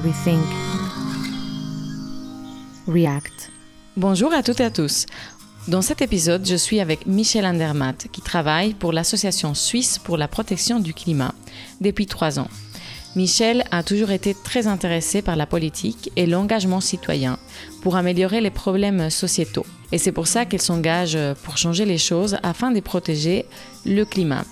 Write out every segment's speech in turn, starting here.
rethink, react. Bonjour à toutes et à tous. Dans cet épisode, je suis avec Michel Andermatt qui travaille pour l'Association suisse pour la protection du climat depuis trois ans. Michel a toujours été très intéressé par la politique et l'engagement citoyen pour améliorer les problèmes sociétaux. Et c'est pour ça qu'il s'engage pour changer les choses afin de protéger le climat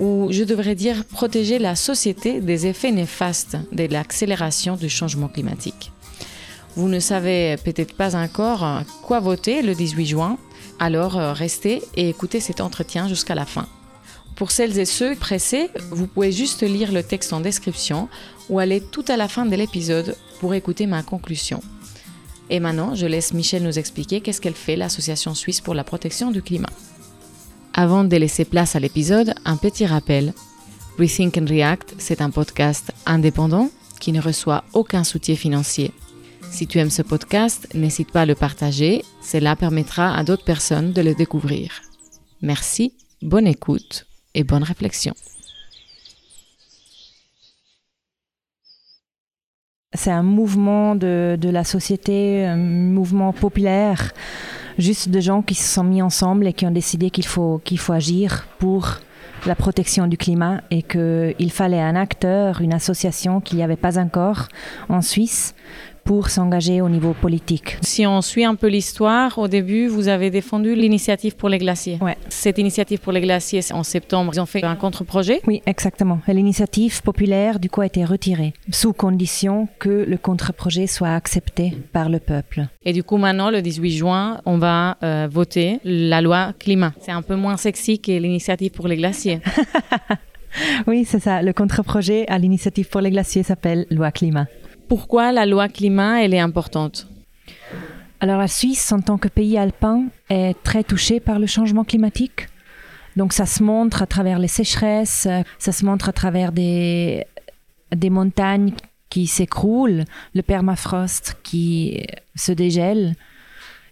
ou je devrais dire protéger la société des effets néfastes de l'accélération du changement climatique. Vous ne savez peut-être pas encore quoi voter le 18 juin, alors euh, restez et écoutez cet entretien jusqu'à la fin. Pour celles et ceux pressés, vous pouvez juste lire le texte en description ou aller tout à la fin de l'épisode pour écouter ma conclusion. Et maintenant, je laisse Michel nous expliquer qu'est-ce qu'elle fait, l'Association suisse pour la protection du climat. Avant de laisser place à l'épisode, un petit rappel. Rethink and React, c'est un podcast indépendant qui ne reçoit aucun soutien financier. Si tu aimes ce podcast, n'hésite pas à le partager, cela permettra à d'autres personnes de le découvrir. Merci, bonne écoute et bonne réflexion. C'est un mouvement de, la société, un mouvement populaire juste de gens qui se sont mis ensemble et qui ont décidé qu'il faut, qu'il faut agir pour la protection du climat et qu'il fallait un acteur, une association qu'il n'y avait pas encore en Suisse pour s'engager au niveau politique. Si on suit un peu l'histoire, au début, vous avez défendu l'initiative pour les glaciers. Ouais. Cette initiative pour les glaciers, en septembre, ils ont fait un contre-projet Oui, exactement. L'initiative populaire, du coup, a été retirée, sous condition que le contre-projet soit accepté par le peuple. Et du coup, maintenant, le 18 juin, on va euh, voter la loi climat. C'est un peu moins sexy que l'initiative pour les glaciers. oui, c'est ça. Le contre-projet à l'initiative pour les glaciers s'appelle loi climat pourquoi la loi climat elle est importante? Alors la Suisse, en tant que pays alpin, est très touchée par le changement climatique. Donc ça se montre à travers les sécheresses, ça se montre à travers des, des montagnes qui s'écroulent, le permafrost qui se dégèle.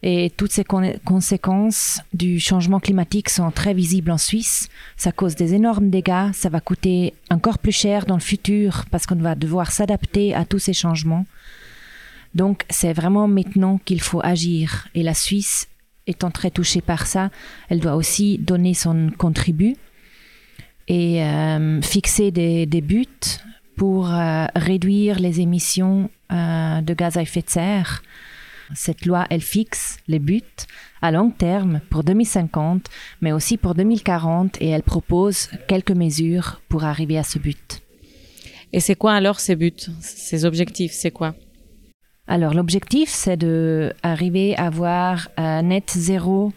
Et toutes ces conséquences du changement climatique sont très visibles en Suisse. Ça cause des énormes dégâts, ça va coûter encore plus cher dans le futur parce qu'on va devoir s'adapter à tous ces changements. Donc c'est vraiment maintenant qu'il faut agir. Et la Suisse, étant très touchée par ça, elle doit aussi donner son contribut et euh, fixer des, buts pour euh, réduire les émissions euh, de gaz à effet de serre cette loi, elle fixe les buts à long terme pour 2050, mais aussi pour 2040, et elle propose quelques mesures pour arriver à ce but. Et c'est quoi alors ces buts, ces objectifs, c'est quoi? Alors l'objectif, c'est de arriver à avoir un net zéro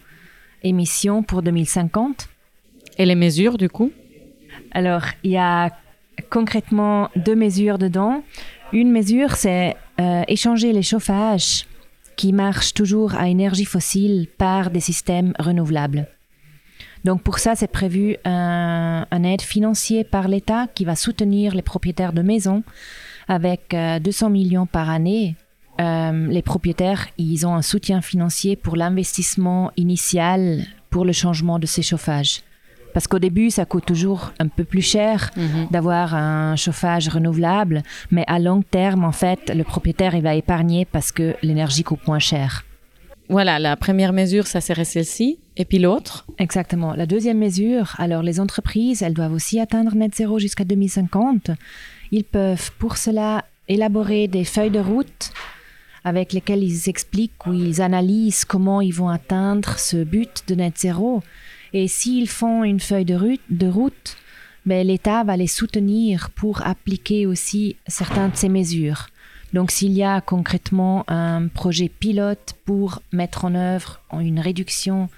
émission pour 2050. Et les mesures du coup? Alors il y a concrètement deux mesures dedans. Une mesure, c'est euh, échanger les chauffages qui marchent toujours à énergie fossile par des systèmes renouvelables. Donc pour ça, c'est prévu un, aide financier par l'État qui va soutenir les propriétaires de maisons avec 200 euh, millions par année. Euh, les propriétaires, ils ont un soutien financier pour l'investissement initial pour le changement de ces chauffages. Parce qu'au début, ça coûte toujours un peu plus cher mhm. d'avoir un chauffage renouvelable, mais à long terme, en fait, le propriétaire, il va épargner parce que l'énergie coûte moins cher. Voilà, la première mesure, ça serait celle-ci. Et puis l'autre? Exactement. La deuxième mesure, alors les entreprises, elles doivent aussi atteindre net zéro jusqu'à 2050. Ils peuvent pour cela élaborer des feuilles de route avec lesquelles ils expliquent ou ils analysent comment ils vont atteindre ce but de net zéro. Et s'ils font une feuille de route, ben, l'État va les soutenir pour appliquer aussi certaines de ces mesures. Donc s'il y a concrètement un projet pilote pour mettre en œuvre une réduction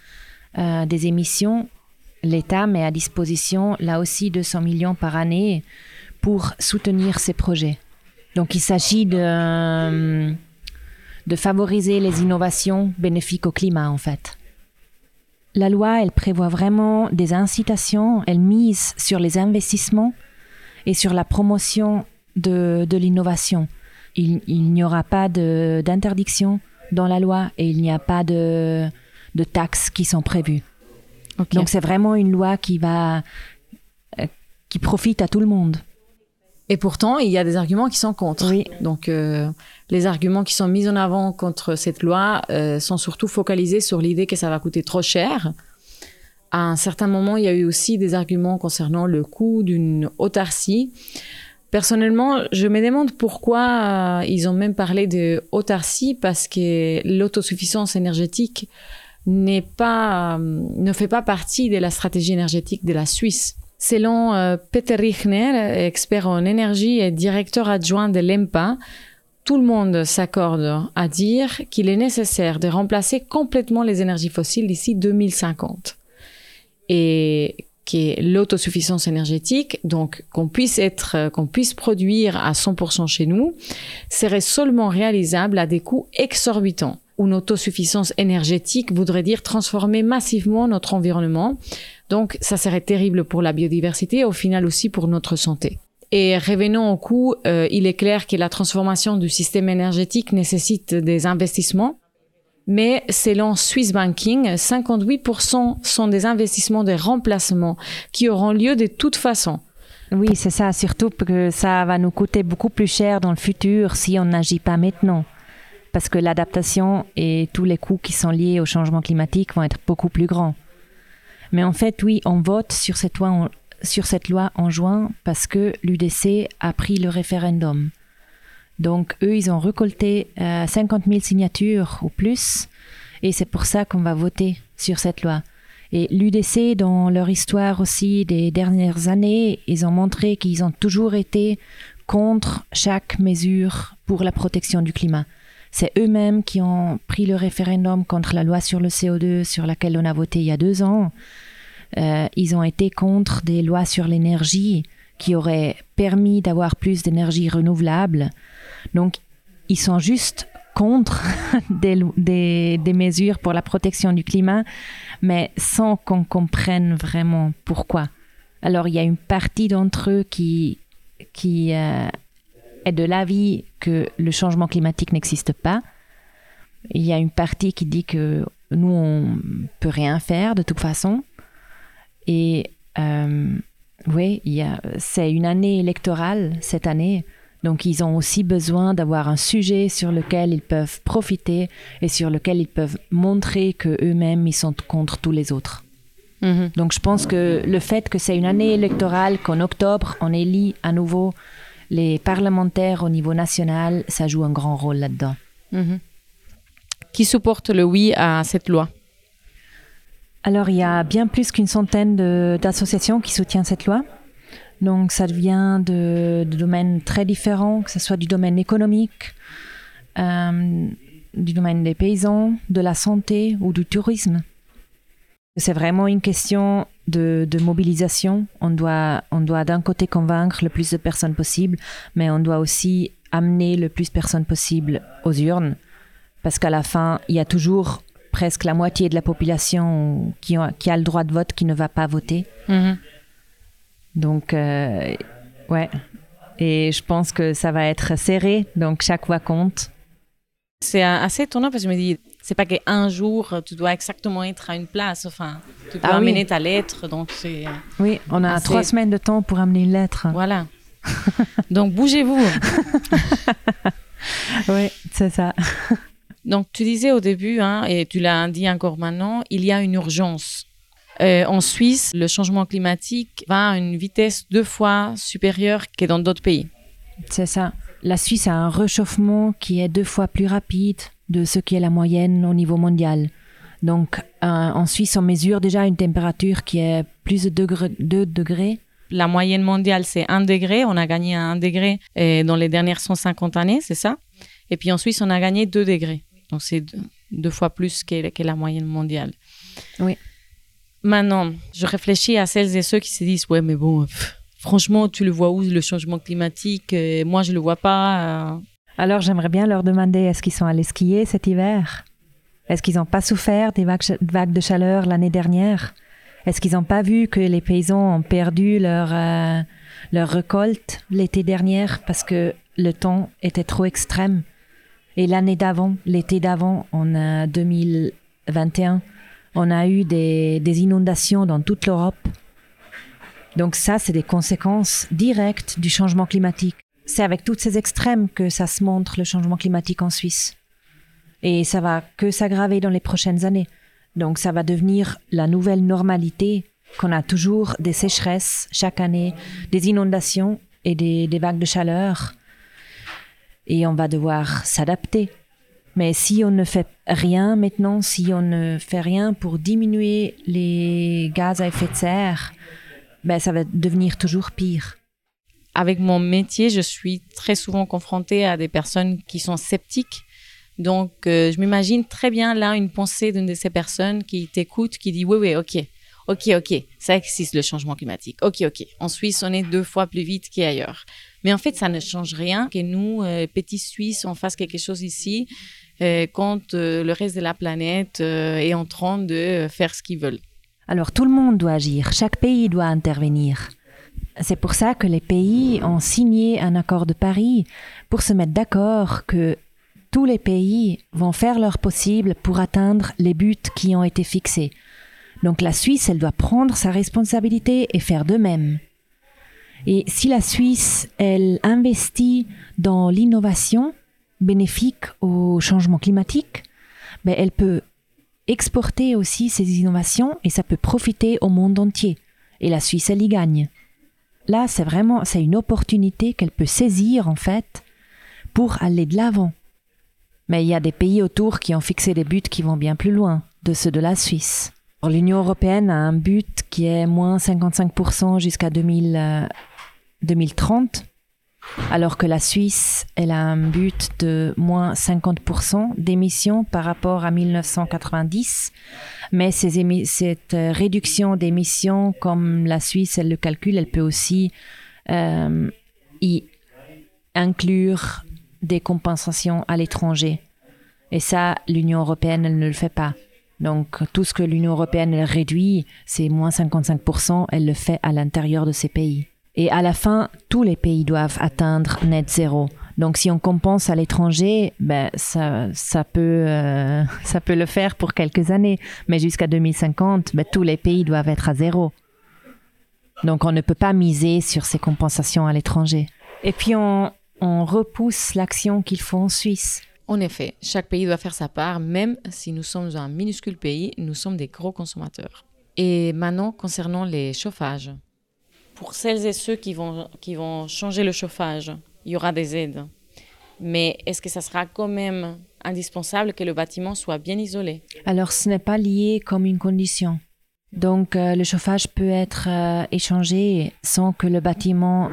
euh, des émissions, l'État met à disposition là aussi 200 millions par année pour soutenir ces projets. Donc il s'agit de, de favoriser les innovations bénéfiques au climat en fait la loi, elle prévoit vraiment des incitations, elle mise sur les investissements et sur la promotion de, l'innovation. Il, n'y aura pas d'interdiction dans la loi et il n'y a pas de, taxes qui sont prévues. Donc c'est vraiment une loi qui va euh, qui profite à tout le monde. Et pourtant, il y a des arguments qui sont contre. Oui. Donc, euh, les arguments qui sont mis en avant contre cette loi euh, sont surtout focalisés sur l'idée que ça va coûter trop cher. À un certain moment, il y a eu aussi des arguments concernant le coût d'une autarcie. Personnellement, je me demande pourquoi euh, ils ont même parlé de autarcie parce que l'autosuffisance énergétique n'est pas, ne fait pas partie de la stratégie énergétique de la Suisse. Selon euh, Peter Richner, expert en énergie et directeur adjoint de l'EMPA, tout le monde s'accorde à dire qu'il est nécessaire de remplacer complètement les énergies fossiles d'ici 2050. Et que l'autosuffisance énergétique, donc qu'on puisse être, qu'on puisse produire à 100% chez nous, serait seulement réalisable à des coûts exorbitants. Une autosuffisance énergétique voudrait dire transformer massivement notre environnement donc, ça serait terrible pour la biodiversité et au final aussi pour notre santé. Et revenons au coût, euh, il est clair que la transformation du système énergétique nécessite des investissements. Mais selon Swiss Banking, 58% sont des investissements de remplacement qui auront lieu de toute façon. Oui, c'est ça, surtout que ça va nous coûter beaucoup plus cher dans le futur si on n'agit pas maintenant. Parce que l'adaptation et tous les coûts qui sont liés au changement climatique vont être beaucoup plus grands. Mais en fait, oui, on vote sur cette loi en, juin parce que l'UDC a pris le référendum. Donc, eux, ils ont récolté 50 euh, 000 signatures ou plus, et c'est pour ça qu'on va voter sur cette loi. Et l'UDC, dans leur histoire aussi des dernières années, ils ont montré qu'ils ont toujours été contre chaque mesure pour la protection du climat. C'est eux-mêmes qui ont pris le référendum contre la loi sur le CO2 sur laquelle on a voté il y a deux ans. Euh, ils ont été contre des lois sur l'énergie qui auraient permis d'avoir plus d'énergie renouvelable. Donc, ils sont juste contre des, mesures pour la protection du climat, mais sans qu'on comprenne vraiment pourquoi. Alors, il y a une partie d'entre eux qui, qui euh, est de l'avis que le changement climatique n'existe pas. Il y a une partie qui dit que nous, on peut rien faire de toute façon. Et euh, oui, c'est une année électorale cette année. Donc ils ont aussi besoin d'avoir un sujet sur lequel ils peuvent profiter et sur lequel ils peuvent montrer que eux-mêmes ils sont contre tous les autres. Mhm. Donc je pense que le fait que c'est une année électorale, qu'en octobre on élit à nouveau les parlementaires au niveau national, ça joue un grand rôle là-dedans. Mhm. Qui supporte le oui à cette loi? Alors, il y a bien plus qu'une centaine d'associations qui soutiennent cette loi. Donc, ça vient de, domaines très différents, que ce soit du domaine économique, euh, du domaine des paysans, de la santé ou du tourisme. C'est vraiment une question de, mobilisation. On doit, on doit d'un côté convaincre le plus de personnes possible, mais on doit aussi amener le plus de personnes possible aux urnes. Parce qu'à la fin, il y a toujours presque la moitié de la population qui, a, qui a le droit de vote qui ne va pas voter. Mhm. Donc, euh, ouais. Et je pense que ça va être serré, donc chaque voix compte. C'est assez étonnant parce que je me dis, c'est pas qu'un jour tu dois exactement être à une place. Enfin, tu dois ah amener ta lettre, donc c'est. Oui, on a trois semaines de temps pour amener une lettre. Voilà. donc bougez-vous. oui, c'est ça. Donc, tu disais au début, hein, et tu l'as dit encore maintenant, il y a une urgence. Euh, en Suisse, le changement climatique va à une vitesse deux fois supérieure que dans d'autres pays. C'est ça. La Suisse a un réchauffement qui est deux fois plus rapide de ce qui est la moyenne au niveau mondial. Donc, euh, en Suisse, on mesure déjà une température qui est plus de 2 degrés. La moyenne mondiale, c'est 1 degré. On a gagné 1 degré euh, dans les dernières 150 années, c'est ça? Et puis en Suisse, on a gagné 2 degrés. Donc c'est deux, fois plus que, la moyenne mondiale. Oui. Maintenant, je réfléchis à celles et ceux qui se disent, ouais, mais bon, franchement, tu le vois où le changement climatique? Euh, Moi, je le vois pas. Euh. Alors, j'aimerais bien leur demander, est-ce qu'ils sont allés skier cet hiver? Est-ce qu'ils n'ont pas souffert des vagues, de chaleur l'année dernière? Est-ce qu'ils n'ont pas vu que les paysans ont perdu leur, euh, leur récolte l'été dernier parce que le temps était trop extrême? Et l'année d'avant, l'été d'avant, en 2021, on a eu des, inondations dans toute l'Europe. Donc ça, c'est des conséquences directes du changement climatique. C'est avec toutes ces extrêmes que ça se montre le changement climatique en Suisse. Et ça va que s'aggraver dans les prochaines années. Donc ça va devenir la nouvelle normalité qu'on a toujours des sécheresses chaque année, des inondations et des, des vagues de chaleur. Et on va devoir s'adapter. Mais si on ne fait rien maintenant, si on ne fait rien pour diminuer les gaz à effet de serre, ben ça va devenir toujours pire. Avec mon métier, je suis très souvent confrontée à des personnes qui sont sceptiques. Donc, euh, je m'imagine très bien là une pensée d'une de ces personnes qui t'écoute, qui dit oui, oui, ok, ok, ok, ça existe le changement climatique. Ok, ok. En Suisse, on est deux fois plus vite qu'ailleurs. Mais en fait, ça ne change rien que nous, euh, petits Suisses, on fasse quelque chose ici euh, quand le reste de la planète est en train de faire ce qu'ils veulent. Alors tout le monde doit agir, chaque pays doit intervenir. C'est pour ça que les pays ont signé un accord de Paris pour se mettre d'accord que tous les pays vont faire leur possible pour atteindre les buts qui ont été fixés. Donc la Suisse, elle doit prendre sa responsabilité et faire de même. Et si la Suisse, elle investit dans l'innovation, bénéfique au changement climatique, mais elle peut exporter aussi ses innovations et ça peut profiter au monde entier. Et la Suisse, elle y gagne. Là, c'est vraiment, c'est une opportunité qu'elle peut saisir, en fait, pour aller de l'avant. Mais il y a des pays autour qui ont fixé des buts qui vont bien plus loin de ceux de la Suisse. L'Union européenne a un but qui est moins 55% jusqu'à 2030 alors que la Suisse, elle a un but de moins 50% d'émissions par rapport à 1990. Mais cette réduction d'émissions, comme la Suisse, elle le calcule, elle peut aussi euh, y inclure des compensations à l'étranger. Et ça, l'Union européenne, ne le fait pas. Donc, tout ce que l'Union européenne réduit, c'est moins 55%, elle le fait à l'intérieur de ces pays. Et à la fin, tous les pays doivent atteindre net zéro. Donc si on compense à l'étranger, ben ça, ça peut euh, ça peut le faire pour quelques années, mais jusqu'à 2050, ben, tous les pays doivent être à zéro. Donc on ne peut pas miser sur ces compensations à l'étranger. Et puis on, on repousse l'action qu'il faut en Suisse. En effet, chaque pays doit faire sa part, même si nous sommes un minuscule pays, nous sommes des gros consommateurs. Et maintenant, concernant les chauffages pour celles et ceux qui vont, qui vont changer le chauffage, il y aura des aides. Mais est-ce que ça sera quand même indispensable que le bâtiment soit bien isolé? Alors, ce n'est pas lié comme une condition. Donc, euh, le chauffage peut être euh, échangé sans que le bâtiment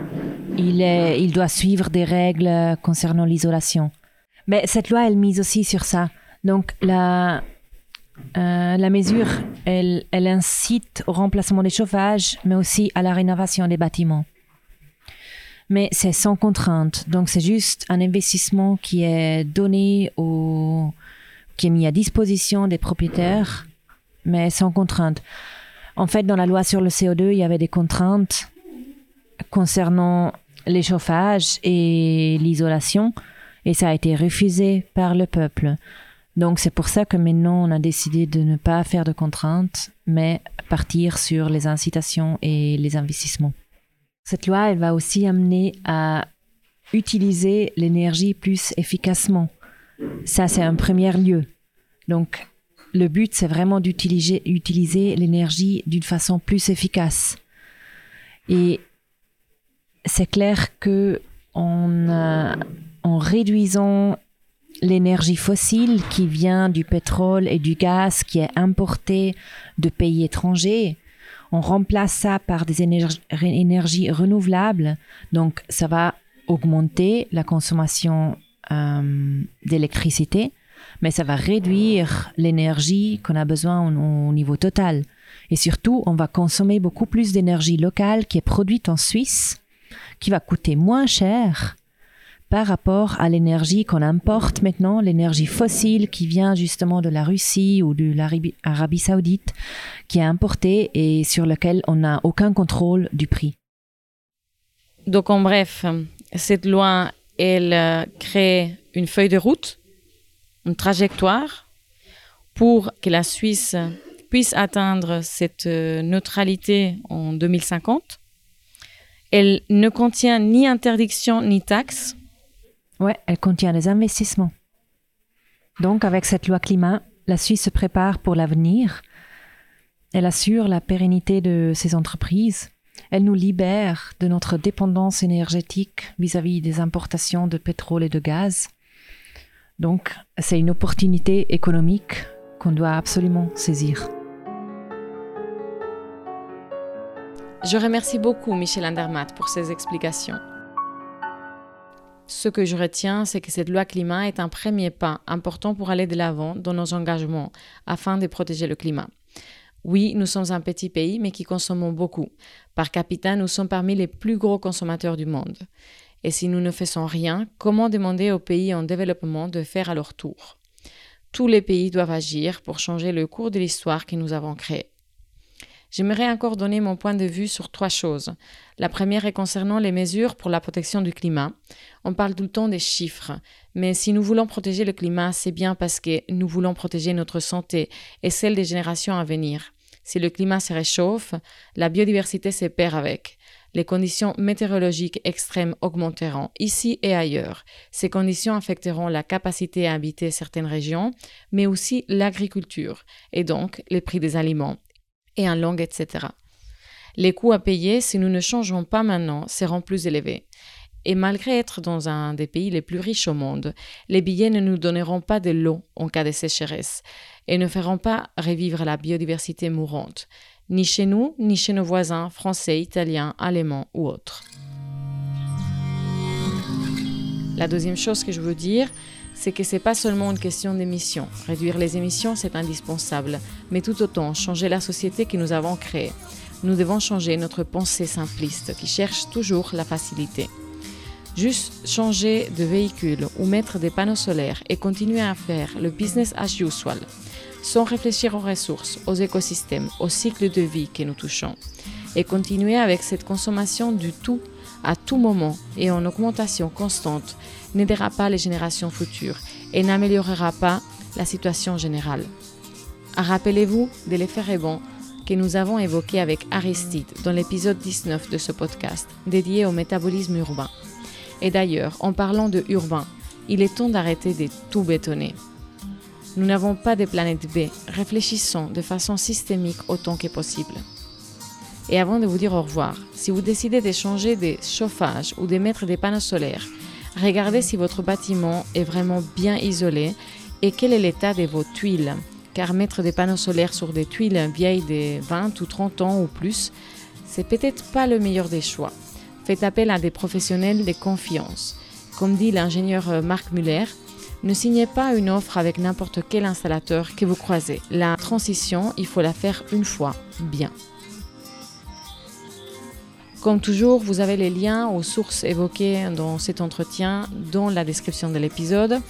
il, il doit suivre des règles concernant l'isolation. Mais cette loi, elle mise aussi sur ça. Donc, la, euh, la mesure, elle, elle incite au remplacement des chauffages, mais aussi à la rénovation des bâtiments. Mais c'est sans contrainte, donc c'est juste un investissement qui est donné au, qui est mis à disposition des propriétaires, mais sans contrainte. En fait, dans la loi sur le CO2, il y avait des contraintes concernant les chauffages et l'isolation, et ça a été refusé par le peuple. Donc c'est pour ça que maintenant on a décidé de ne pas faire de contraintes, mais partir sur les incitations et les investissements. Cette loi, elle va aussi amener à utiliser l'énergie plus efficacement. Ça, c'est un premier lieu. Donc le but, c'est vraiment d'utiliser utiliser l'énergie d'une façon plus efficace. Et c'est clair que en réduisant l'énergie fossile qui vient du pétrole et du gaz qui est importé de pays étrangers. On remplace ça par des énergies, renouvelables. Donc, ça va augmenter la consommation euh, d'électricité, mais ça va réduire l'énergie qu'on a besoin au, au niveau total. Et surtout, on va consommer beaucoup plus d'énergie locale qui est produite en Suisse, qui va coûter moins cher par rapport à l'énergie qu'on importe maintenant, l'énergie fossile qui vient justement de la Russie ou de l'Arabie saoudite, qui est importée et sur laquelle on n'a aucun contrôle du prix. Donc en bref, cette loi, elle euh, crée une feuille de route, une trajectoire pour que la Suisse puisse atteindre cette euh, neutralité en 2050 Elle ne contient ni interdiction ni taxes. Ouais, elle contient des investissements. Donc, avec cette loi climat, la Suisse se prépare pour l'avenir. Elle assure la pérennité de ses entreprises. Elle nous libère de notre dépendance énergétique vis-à-vis des importations de pétrole et de gaz. Donc, c'est une opportunité économique qu'on doit absolument saisir. Je remercie beaucoup Michel Andermatt pour ses explications. Ce que je retiens, c'est que cette loi climat est un premier pas important pour aller de l'avant dans nos engagements afin de protéger le climat. Oui, nous sommes un petit pays, mais qui consommons beaucoup. Par capita, nous sommes parmi les plus gros consommateurs du monde. Et si nous ne faisons rien, comment demander aux pays en développement de faire à leur tour? Tous les pays doivent agir pour changer le cours de l'histoire que nous avons créée. J'aimerais encore donner mon point de vue sur trois choses. La première est concernant les mesures pour la protection du climat. On parle tout le temps des chiffres, mais si nous voulons protéger le climat, c'est bien parce que nous voulons protéger notre santé et celle des générations à venir. Si le climat se réchauffe, la biodiversité se perd avec. Les conditions météorologiques extrêmes augmenteront ici et ailleurs. Ces conditions affecteront la capacité à habiter certaines régions, mais aussi l'agriculture et donc les prix des aliments et en langue, etc. Les coûts à payer, si nous ne changeons pas maintenant, seront plus élevés. Et malgré être dans un des pays les plus riches au monde, les billets ne nous donneront pas de l'eau en cas de sécheresse et ne feront pas revivre la biodiversité mourante, ni chez nous, ni chez nos voisins français, italiens, allemands ou autres. La deuxième chose que je veux dire, c'est que ce n'est pas seulement une question d'émissions. Réduire les émissions, c'est indispensable, mais tout autant changer la société que nous avons créée. Nous devons changer notre pensée simpliste qui cherche toujours la facilité. Juste changer de véhicule ou mettre des panneaux solaires et continuer à faire le business as usual, sans réfléchir aux ressources, aux écosystèmes, au cycle de vie que nous touchons, et continuer avec cette consommation du tout à tout moment et en augmentation constante n'aidera pas les générations futures et n'améliorera pas la situation générale. Rappelez-vous de l'effet rebond que nous avons évoqué avec Aristide dans l'épisode 19 de ce podcast dédié au métabolisme urbain. Et d'ailleurs, en parlant de urbain, il est temps d'arrêter de tout bétonner. Nous n'avons pas de planète B, réfléchissons de façon systémique autant que possible. Et avant de vous dire au revoir, si vous décidez de changer de chauffage ou de mettre des panneaux solaires, Regardez si votre bâtiment est vraiment bien isolé et quel est l'état de vos tuiles. Car mettre des panneaux solaires sur des tuiles vieilles de 20 ou 30 ans ou plus, c'est peut-être pas le meilleur des choix. Faites appel à des professionnels de confiance. Comme dit l'ingénieur Marc Muller, ne signez pas une offre avec n'importe quel installateur que vous croisez. La transition, il faut la faire une fois, bien. Comme toujours, vous avez les liens aux sources évoquées dans cet entretien dans la description de l'épisode.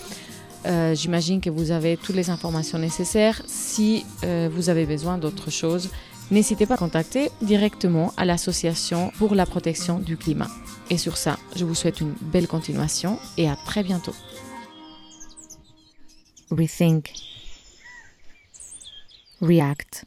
Euh, j'imagine que vous avez toutes les informations nécessaires. Si euh, vous avez besoin d'autre chose, n'hésitez pas à contacter directement à l'Association pour la protection du climat. Et sur ça, je vous souhaite une belle continuation et à très bientôt. Rethink. React.